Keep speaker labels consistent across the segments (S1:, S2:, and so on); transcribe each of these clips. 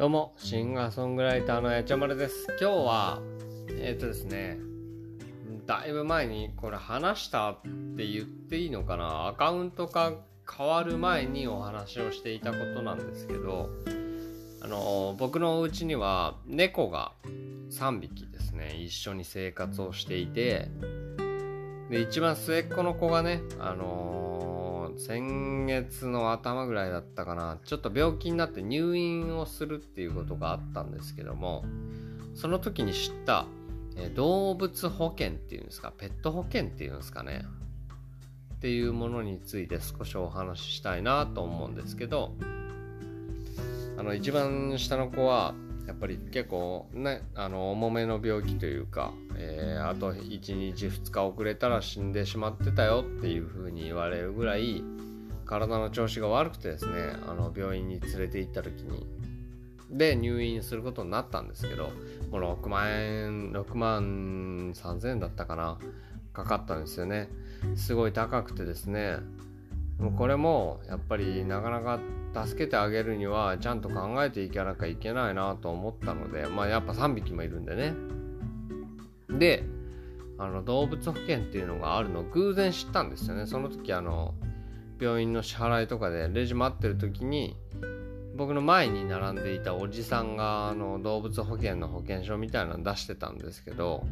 S1: どうも、シンガーソングライターのやちゃまるです。今日は、えっ、ー、とですね、だいぶ前にこれ話したって言っていいのかな？アカウントが変わる前にお話をしていたことなんですけど、あの、僕のうちには猫が3匹ですね、一緒に生活をしていて、で、一番末っ子の子がね、あの先月の頭ぐらいだったかな。ちょっと病気になって入院をするっていうことがあったんですけどもその時に知った、え動物保険っていうんですか？ペット保険っていうんですかね？っていうものについて少しお話ししたいなと思うんですけどあの一番下の子はやっぱり結構ねあの重めの病気というか、えー、あと1日2日遅れたら死んでしまってたよっていう風に言われるぐらい体の調子が悪くてですねあの病院に連れて行った時に。で入院することになったんですけどもう6万円6万3000円だったかなかかったんですよね。すごい高くてですねもうこれもやっぱりなかなか助けてあげるにはちゃんと考えていかなきゃいけないなと思ったのでまあやっぱ3匹もいるんでね。であの動物保険っていうのがあるのを偶然知ったんですよね。その時あの病院の支払いとかでレジ待ってる時に僕の前に並んでいたおじさんがあの動物保険の保険証みたいなの出してたんですけど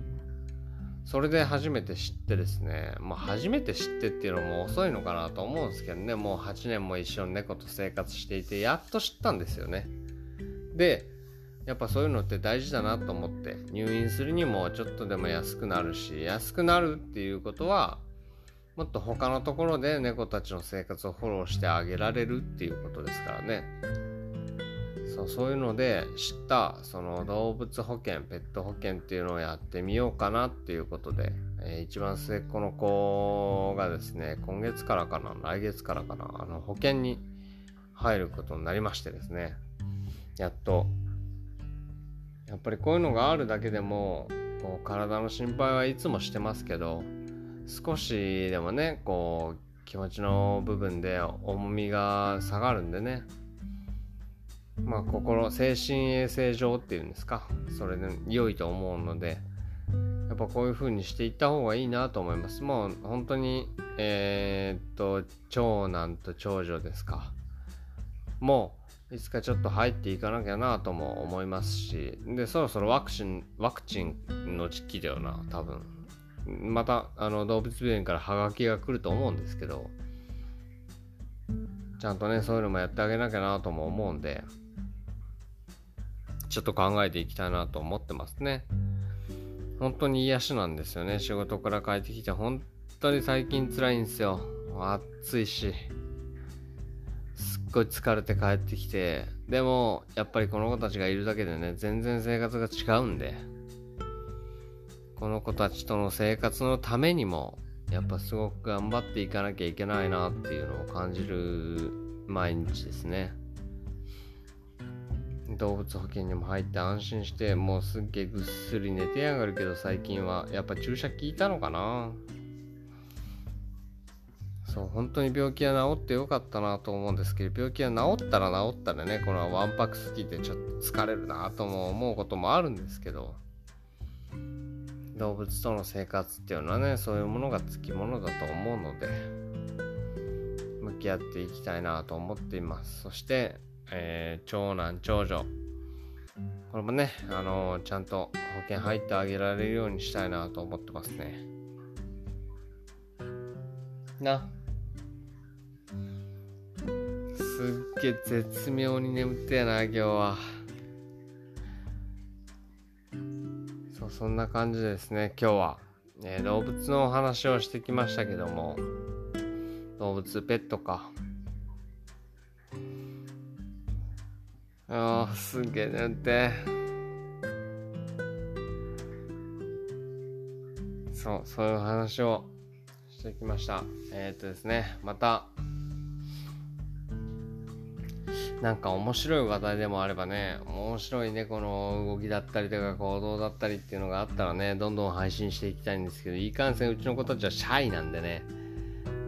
S1: それで初めて知ってですねまあ初めて知ってっていうのも遅いのかなと思うんですけどねもう8年も一緒に猫と生活していてやっと知ったんですよね。でやっぱそういうのって大事だなと思って入院するにもちょっとでも安くなるし安くなるっていうことはもっと他のところで猫たちの生活をフォローしてあげられるっていうことですからね。そうそういうので知ったその動物保険ペット保険っていうのをやってみようかなっていうことで、えー、一番末っ子の子がですね今月からかな来月からかなあの保険に入ることになりましてですね。やっと。やっぱりこういうのがあるだけでもこう体の心配はいつもしてますけど少しでもねこう気持ちの部分で重みが下がるんでねまあ心精神衛生上っていうんですかそれで良いと思うのでやっぱこういう風にしていった方がいいなと思います。もう本当にえー、っと長男と長女ですか。もういつかちょっと入っていかなきゃなとも思いますしでそろそろワクチンワクチンの時期だよな多分。またあの動物病院からハガキが来ると思うんですけどちゃんとねそういうのもやってあげなきゃなとも思うんでちょっと考えていきたいなと思ってますね。本当に癒しなんですよね。仕事から帰ってきて本当に最近辛いんですよ。暑いし。すっごい疲れて帰ってきて。でもやっぱりこの子たちがいるだけでね全然生活が違うんで。この子たちとの生活のためにもやっぱすごく頑張っていかなきゃいけないなっていうのを感じる毎日ですね。動物保険にも入って安心してもうすっげえぐっすり寝てやがるけど最近は。やっぱ注射効いたのかな？そう本当に病気は治ってよかったなと思うんですけど病気は治ったら治ったらねこのわんぱくすぎてちょっと疲れるなとも思うこともあるんですけど動物との生活っていうのはねそういうものがつきものだと思うので向き合っていきたいなと思っています。そして、えー、長男長女。これもねあのー、ちゃんと保険入ってあげられるようにしたいなと思ってますね。な。すっげえ絶妙に眠ってやな今日は。そうそんな感じですね今日は、えー、動物のお話をしてきましたけども。動物ペットか。あーすげえ眠って。そうそういう話をしてきました。えー、っとですねまたなんか面白い話題でもあればね、面白い猫の動きだったりとか行動だったりっていうのがあったらね、どんどん配信していきたいんですけど、いかんせんうちの子たちはシャイなんでね、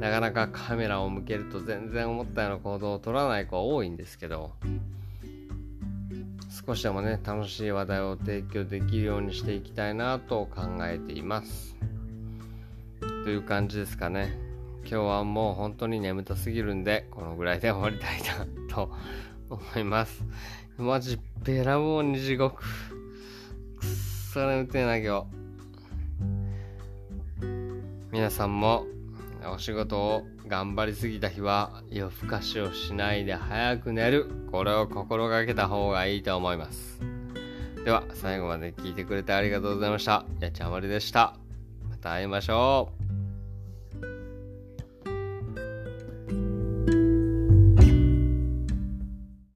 S1: なかなかカメラを向けると全然思ったような行動を取らない子は多いんですけど、少しでもね楽しい話題を提供できるようにしていきたいなと考えています。という感じですかね。今日はもう本当に眠たすぎるんでこのぐらいで終わりたいなと思います。マジべらぼうに地獄。くっそ眠てえな今日。皆さんもお仕事を頑張りすぎた日は夜更かしをしないで早く寝る。これを心がけた方がいいと思います。では最後まで聞いてくれてありがとうございました。やちゃまりでした。また会いましょう。